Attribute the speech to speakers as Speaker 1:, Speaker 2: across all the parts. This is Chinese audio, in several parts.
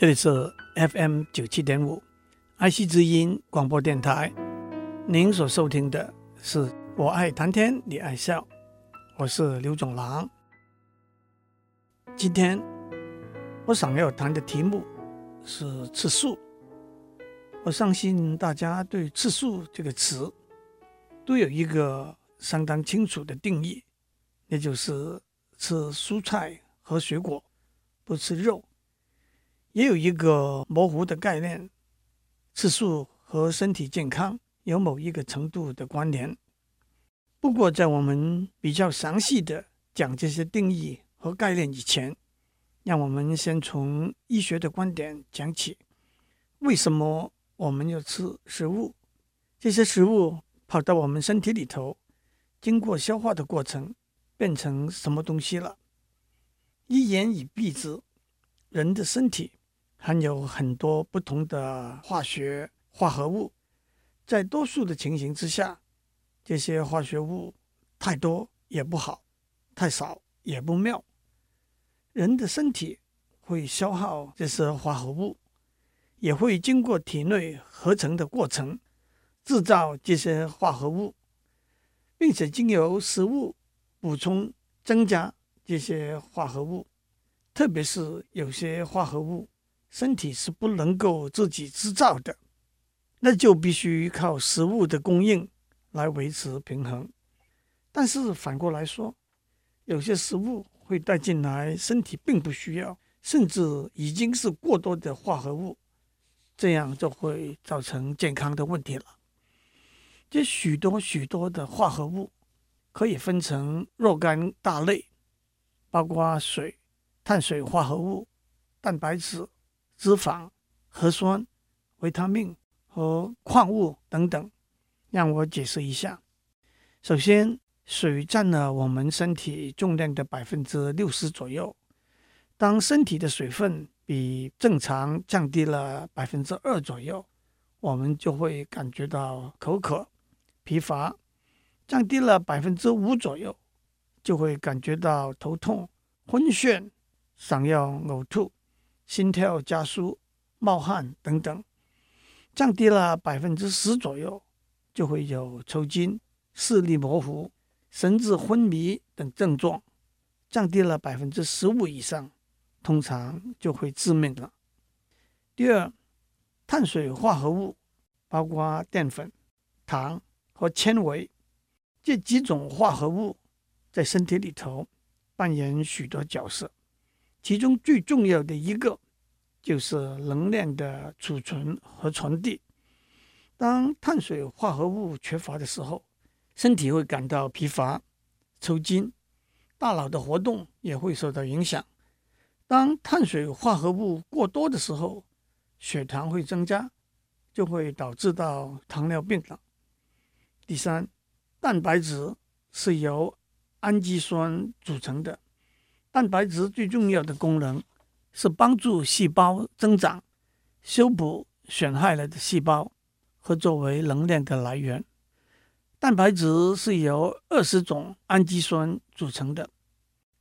Speaker 1: 这里是 FM 九七点五，爱惜之音广播电台。您所收听的是我爱谈天，你爱笑，我是刘总郎。今天我想要谈的题目是吃素。我相信大家对“吃素”这个词都有一个相当清楚的定义，那就是吃蔬菜和水果，不吃肉。也有一个模糊的概念，吃素和身体健康。有某一个程度的关联。不过，在我们比较详细的讲这些定义和概念以前，让我们先从医学的观点讲起。为什么我们要吃食物？这些食物跑到我们身体里头，经过消化的过程，变成什么东西了？一言以蔽之，人的身体含有很多不同的化学化合物。在多数的情形之下，这些化学物太多也不好，太少也不妙。人的身体会消耗这些化合物，也会经过体内合成的过程，制造这些化合物，并且经由食物补充增加这些化合物。特别是有些化合物，身体是不能够自己制造的。那就必须靠食物的供应来维持平衡，但是反过来说，有些食物会带进来身体并不需要，甚至已经是过多的化合物，这样就会造成健康的问题了。这许多许多的化合物可以分成若干大类，包括水、碳水化合物、蛋白质、脂肪、核酸、维他命。和矿物等等，让我解释一下。首先，水占了我们身体重量的百分之六十左右。当身体的水分比正常降低了百分之二左右，我们就会感觉到口渴、疲乏；降低了百分之五左右，就会感觉到头痛、昏眩、想要呕吐、心跳加速、冒汗等等。降低了百分之十左右，就会有抽筋、视力模糊、神志昏迷等症状；降低了百分之十五以上，通常就会致命了。第二，碳水化合物包括淀粉、糖和纤维这几种化合物，在身体里头扮演许多角色，其中最重要的一个。就是能量的储存和传递。当碳水化合物缺乏的时候，身体会感到疲乏、抽筋，大脑的活动也会受到影响。当碳水化合物过多的时候，血糖会增加，就会导致到糖尿病了。第三，蛋白质是由氨基酸组成的，蛋白质最重要的功能，是帮助细胞增长、修补损害了的细胞和作为能量的来源。蛋白质是由二十种氨基酸组成的，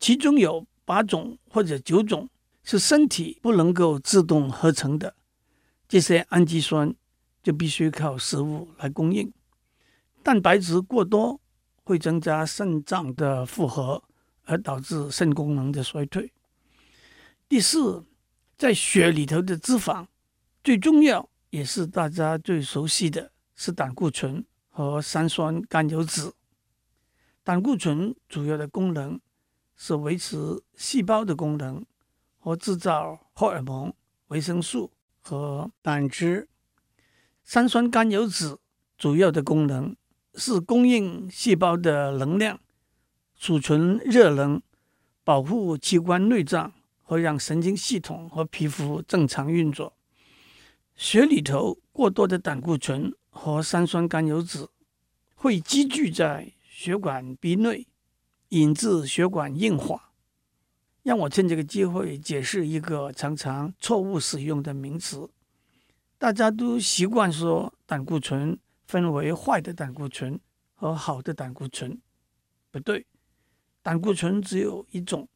Speaker 1: 其中有八种或者九种是身体不能够自动合成的，这些氨基酸就必须靠食物来供应。蛋白质过多会增加肾脏的负荷，而导致肾功能的衰退。第四，在血里头的脂肪最重要也是大家最熟悉的是胆固醇和三酸甘油酯。胆固醇主要的功能是维持细胞的功能和制造荷尔蒙、维生素和胆汁。三酸甘油酯主要的功能是供应细胞的能量、储存热能、保护器官内脏。会让神经系统和皮肤正常运作。血里头过多的胆固醇和三酸甘油酯会积聚在血管壁内，引致血管硬化。让我趁这个机会解释一个常常错误使用的名词。大家都习惯说胆固醇分为坏的胆固醇和好的胆固醇，不对，胆固醇只有一种。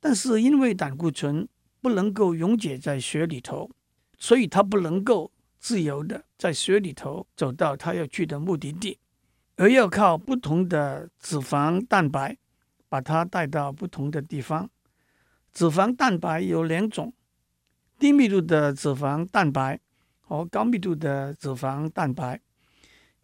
Speaker 1: 但是因为胆固醇不能够溶解在血里头，所以它不能够自由的在血里头走到它要去的目的地，而要靠不同的脂肪蛋白把它带到不同的地方。脂肪蛋白有两种：低密度的脂肪蛋白和高密度的脂肪蛋白。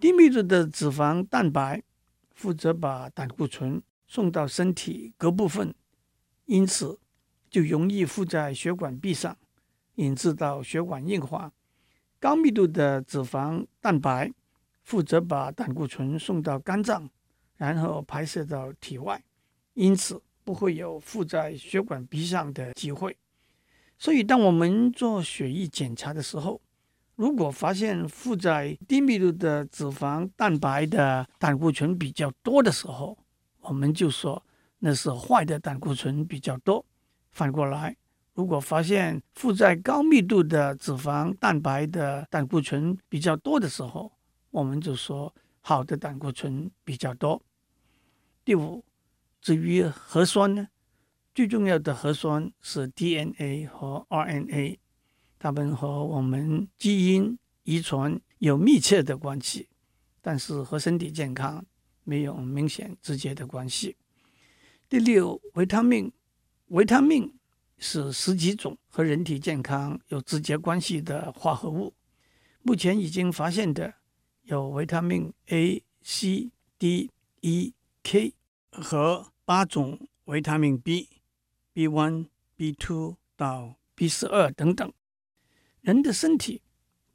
Speaker 1: 低密度的脂肪蛋白负责把胆固醇送到身体各部分，因此就容易附在血管壁上，引致到血管硬化。高密度的脂肪蛋白负责把胆固醇送到肝脏，然后排泄到体外，因此不会有附在血管壁上的机会。所以，当我们做血液检查的时候，如果发现附在低密度的脂肪蛋白的胆固醇比较多的时候，我们就说那是坏的胆固醇比较多。反过来，如果发现附在高密度的脂肪蛋白的胆固醇比较多的时候，我们就说好的胆固醇比较多。第五，至于核酸呢，最重要的核酸是 DNA 和 RNA。它们和我们基因遗传有密切的关系，但是和身体健康没有明显直接的关系。第六，维他命，维他命是十几种和人体健康有直接关系的化合物。目前已经发现的有维他命 A、C、D、E、K 和八种维他命 B、B1、B2 到 B 十二等等。人的身体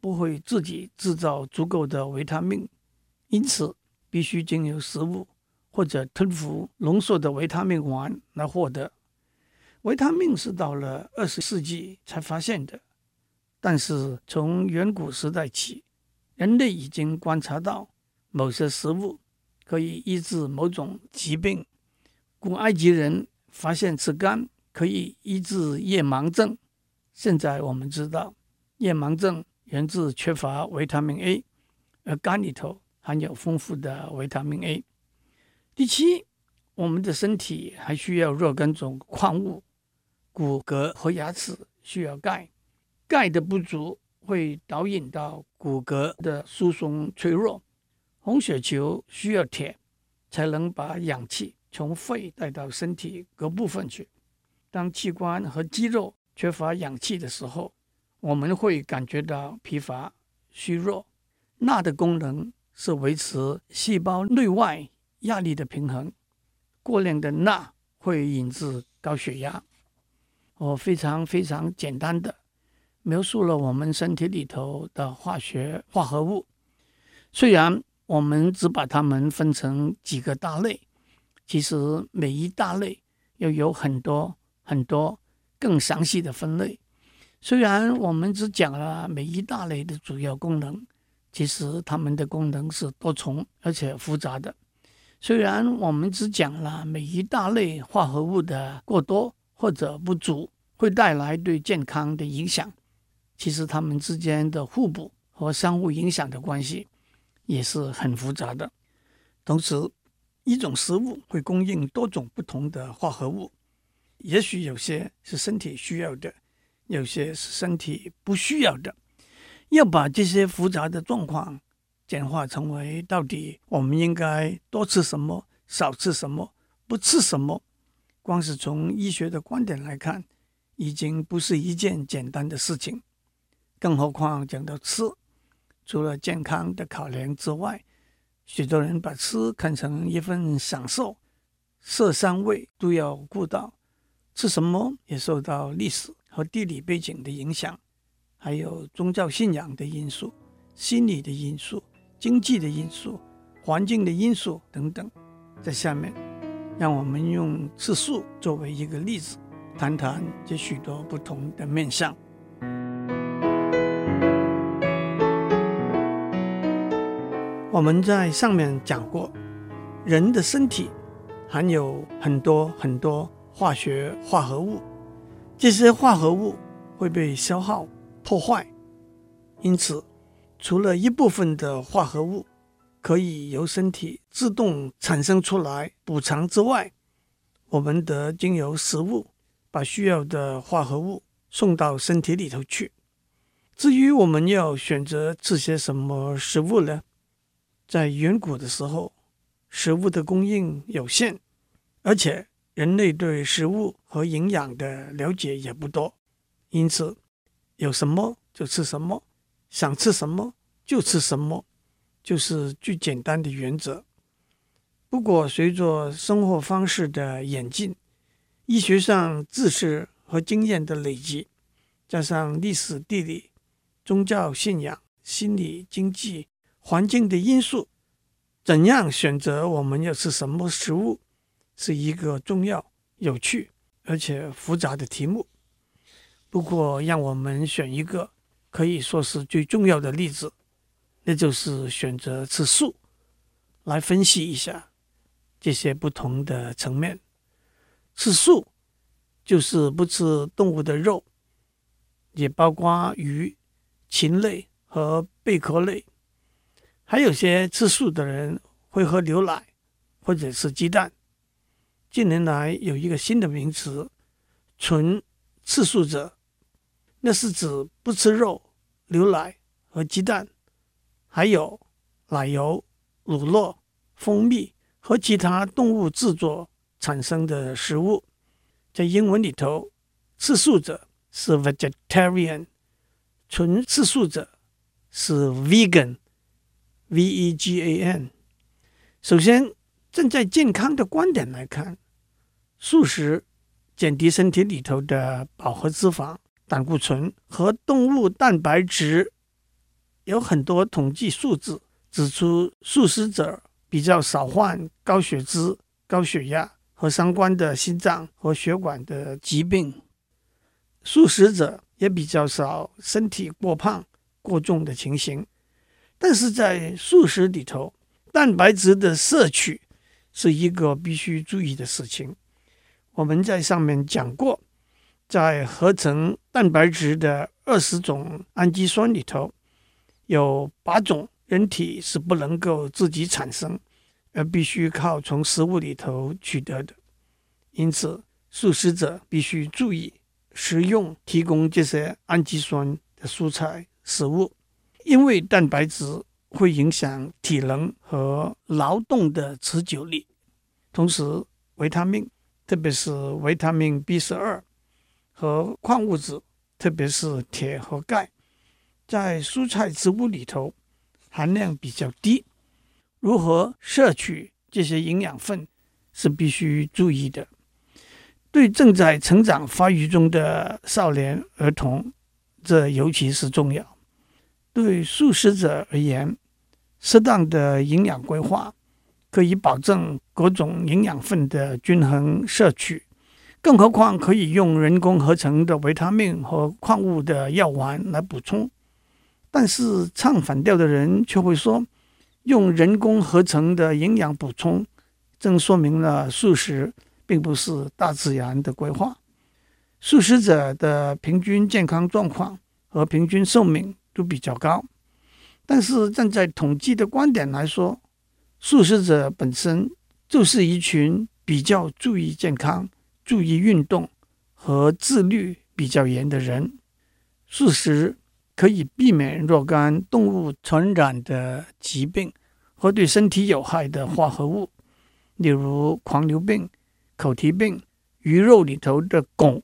Speaker 1: 不会自己制造足够的维他命，因此必须经由食物或者吞服浓缩的维他命丸来获得。维他命是到了二十世纪才发现的，但是从远古时代起，人类已经观察到某些食物可以医治某种疾病。古埃及人发现吃肝可以医治夜盲症，现在我们知道。夜盲症源自缺乏维他命 A，而肝里头含有丰富的维他命 A。第七，我们的身体还需要若干种矿物，骨骼和牙齿需要钙，钙的不足会导引到骨骼的疏松脆弱。红血球需要铁，才能把氧气从肺带到身体各部分去。当器官和肌肉缺乏氧气的时候，我们会感觉到疲乏、虚弱。钠的功能是维持细胞内外压力的平衡。过量的钠会引致高血压。我非常非常简单的描述了我们身体里头的化学化合物。虽然我们只把它们分成几个大类，其实每一大类又有很多很多更详细的分类。虽然我们只讲了每一大类的主要功能，其实它们的功能是多重而且复杂的。虽然我们只讲了每一大类化合物的过多或者不足会带来对健康的影响，其实它们之间的互补和相互影响的关系也是很复杂的。同时，一种食物会供应多种不同的化合物，也许有些是身体需要的。有些是身体不需要的，要把这些复杂的状况简化成为到底我们应该多吃什么、少吃什么、不吃什么，光是从医学的观点来看，已经不是一件简单的事情。更何况讲到吃，除了健康的考量之外，许多人把吃看成一份享受，色香味都要顾到，吃什么也受到历史。和地理背景的影响，还有宗教信仰的因素、心理的因素、经济的因素、环境的因素等等。在下面，让我们用次数作为一个例子，谈谈这许多不同的面向。我们在上面讲过，人的身体含有很多很多化学化合物。这些化合物会被消耗破坏，因此，除了一部分的化合物可以由身体自动产生出来补偿之外，我们得经由食物把需要的化合物送到身体里头去。至于我们要选择吃些什么食物呢？在远古的时候，食物的供应有限，而且人类对食物和营养的了解也不多，因此有什么就吃什么，想吃什么就吃什么，就是最简单的原则。不过，随着生活方式的演进，医学上知识和经验的累积，加上历史、地理、宗教信仰、心理、经济、环境的因素，怎样选择我们要吃什么食物，是一个重要、有趣而且复杂的题目。不过，让我们选一个可以说是最重要的例子，那就是选择吃素，来分析一下这些不同的层面。吃素就是不吃动物的肉，也包括鱼、禽类和贝壳类。还有些吃素的人会喝牛奶或者是鸡蛋。近年来有一个新的名词“纯吃素者”，那是指不吃肉、牛奶和鸡蛋，还有奶油、乳酪、蜂蜜和其他动物制作。产生的食物，在英文里头，吃素者是 vegetarian，纯吃素者是 vegan，V-E-G-A-N。首先，站在健康的观点来看，素食减低身体里头的饱和脂肪、胆固醇和动物蛋白质。有很多统计数字指出，素食者比较少患高血脂、高血压。和相关的心脏和血管的疾病，素食者也比较少身体过胖、过重的情形。但是在素食里头，蛋白质的摄取是一个必须注意的事情。我们在上面讲过，在合成蛋白质的二十种氨基酸里头，有八种人体是不能够自己产生。而必须靠从食物里头取得的，因此素食者必须注意食用提供这些氨基酸的蔬菜食物，因为蛋白质会影响体能和劳动的持久力。同时，维他命，特别是维他命 B 十二和矿物质，特别是铁和钙，在蔬菜植物里头含量比较低。如何摄取这些营养分是必须注意的。对正在成长发育中的少年儿童，这尤其是重要。对素食者而言，适当的营养规划可以保证各种营养分的均衡摄取。更何况可以用人工合成的维他命和矿物的药丸来补充。但是唱反调的人却会说，用人工合成的营养补充，正说明了素食并不是大自然的规划。素食者的平均健康状况和平均寿命都比较高，但是站在统计的观点来说，素食者本身就是一群比较注意健康、注意运动和自律比较严的人。素食。可以避免若干动物传染的疾病和对身体有害的化合物，例如狂牛病、口蹄病、鱼肉里头的汞、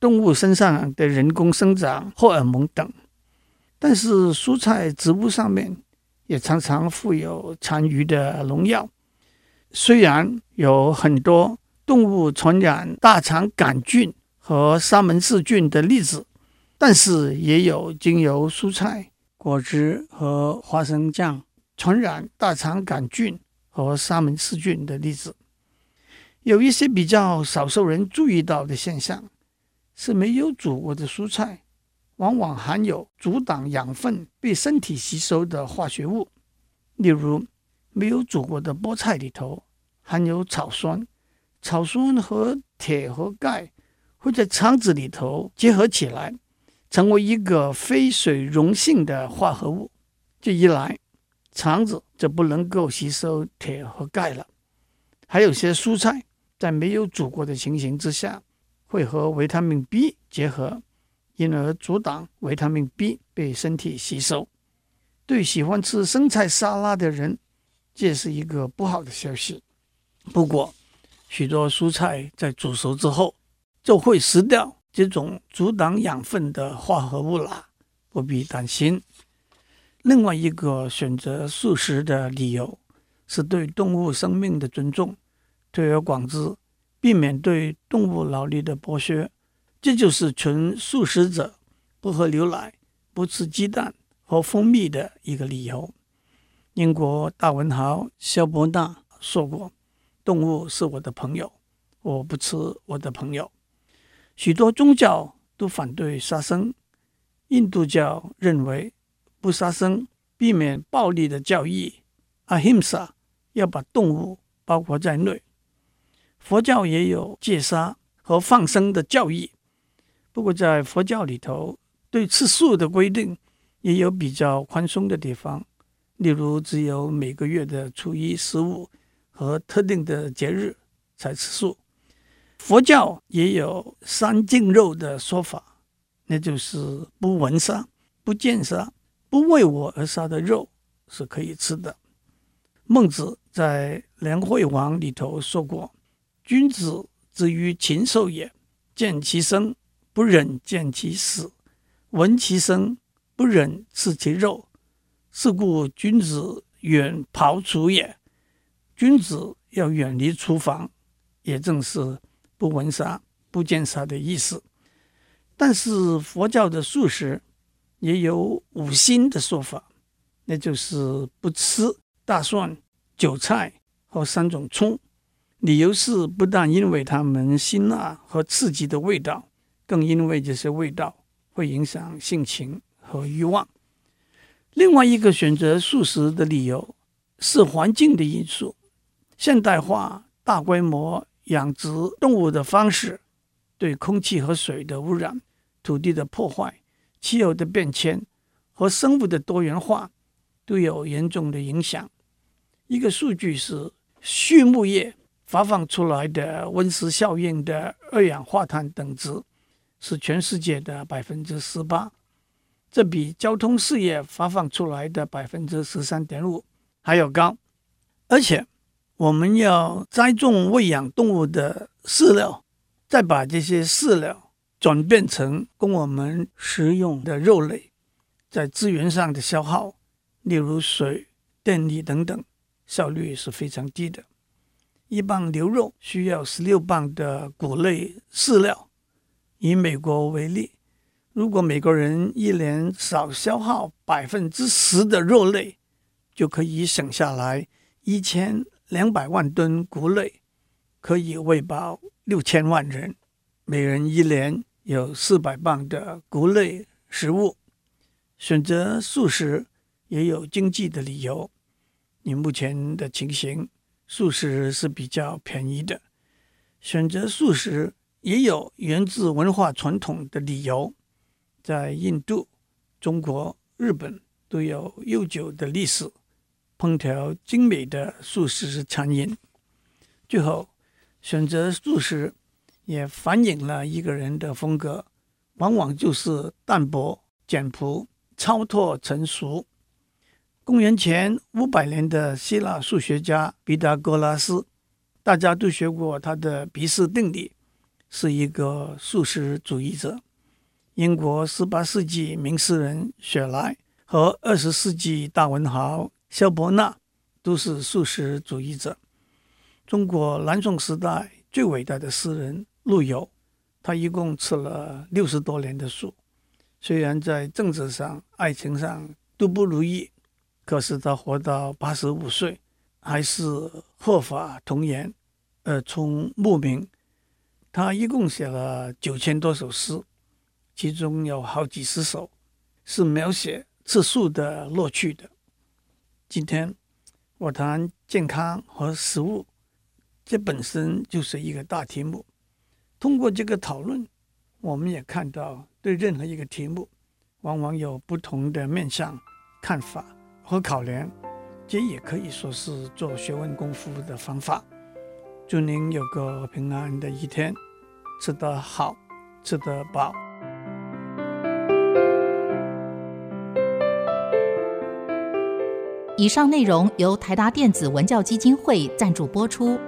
Speaker 1: 动物身上的人工生长荷尔蒙等。但是蔬菜植物上面也常常附有残余的农药。虽然有很多动物传染大肠杆菌和沙门氏菌的例子。但是也有经由蔬菜、果汁和花生酱传染大肠杆菌和沙门氏菌的例子。有一些比较少受人注意到的现象，是没有煮过的蔬菜往往含有阻挡养分被身体吸收的化学物。例如，没有煮过的菠菜里头含有草酸，草酸和铁和钙会在肠子里头结合起来。成为一个非水溶性的化合物，这一来，肠子就不能够吸收铁和钙了。还有些蔬菜在没有煮过的情形之下，会和维他命 B 结合，因而阻挡维他命 B 被身体吸收。对喜欢吃生菜沙拉的人，这是一个不好的消息。不过，许多蔬菜在煮熟之后就会失掉这种阻挡养分的化合物啦，不必担心。另外一个选择素食的理由是对动物生命的尊重，推而广之，避免对动物劳力的剥削。这就是纯素食者不喝牛奶、不吃鸡蛋和蜂蜜的一个理由。英国大文豪萧伯纳说过：“动物是我的朋友，我不吃我的朋友。”许多宗教都反对杀生。印度教认为不杀生，避免暴力的教义。Ahimsa 要把动物包括在内。佛教也有戒杀和放生的教义。不过，在佛教里头，对吃素的规定也有比较宽松的地方，例如只有每个月的初一、十五和特定的节日才吃素。佛教也有三净肉的说法，那就是不闻杀、不见杀、不为我而杀的肉是可以吃的。孟子在《梁惠王》里头说过：“君子之于禽兽也，见其生。”不忍见其死，闻其声，不忍吃其肉，是故君子远庖厨也。君子要远离厨房，也正是不闻杀、不见杀的意思。但是佛教的素食也有五辛的说法，那就是不吃大蒜、韭菜和三种葱。理由是不但因为它们辛辣和刺激的味道。更因为这些味道会影响性情和欲望。另外一个选择素食的理由是环境的因素。现代化、大规模养殖动物的方式，对空气和水的污染、土地的破坏、气候的变迁和生物的多元化都有严重的影响。一个数据是，畜牧业发放出来的温室效应的二氧化碳等值。是全世界的百分之十八，这比交通事业发放出来的百分之十三点五还要高。而且，我们要栽种喂养动物的饲料，再把这些饲料转变成供我们食用的肉类，在资源上的消耗，例如水、电力等等，效率是非常低的。一磅牛肉需要十六磅的谷类饲料。以美国为例，如果美国人一年少消耗百分之十的肉类，就可以省下来一千两百万吨谷类，可以喂饱六千万人，每人一年有四百磅的谷类食物。选择素食也有经济的理由。以目前的情形，素食是比较便宜的。选择素食。也有源自文化传统的理由，在印度、中国、日本都有悠久的历史，烹调精美的素食餐饮。最后，选择素食也反映了一个人的风格，往往就是淡泊、简朴、超脱成熟。公元前五百年的希腊数学家毕达哥拉斯，大家都学过他的毕氏定理。是一个素食主义者。英国十八世纪名诗人雪莱和二十世纪大文豪萧伯纳都是素食主义者。中国南宋时代最伟大的诗人陆游，他一共吃了六十多年的素。虽然在政治上、爱情上都不如意，可是他活到八十五岁，还是鹤发童颜，耳聪目明。他一共写了九千多首诗，其中有好几十首是描写吃素的乐趣的。今天我谈健康和食物，这本身就是一个大题目。通过这个讨论，我们也看到，对任何一个题目，往往有不同的面向、看法和考量。这也可以说是做学问功夫的方法。祝您有个平安的一天，吃得好，吃得饱。
Speaker 2: 以上内容由台达电子文教基金会赞助播出。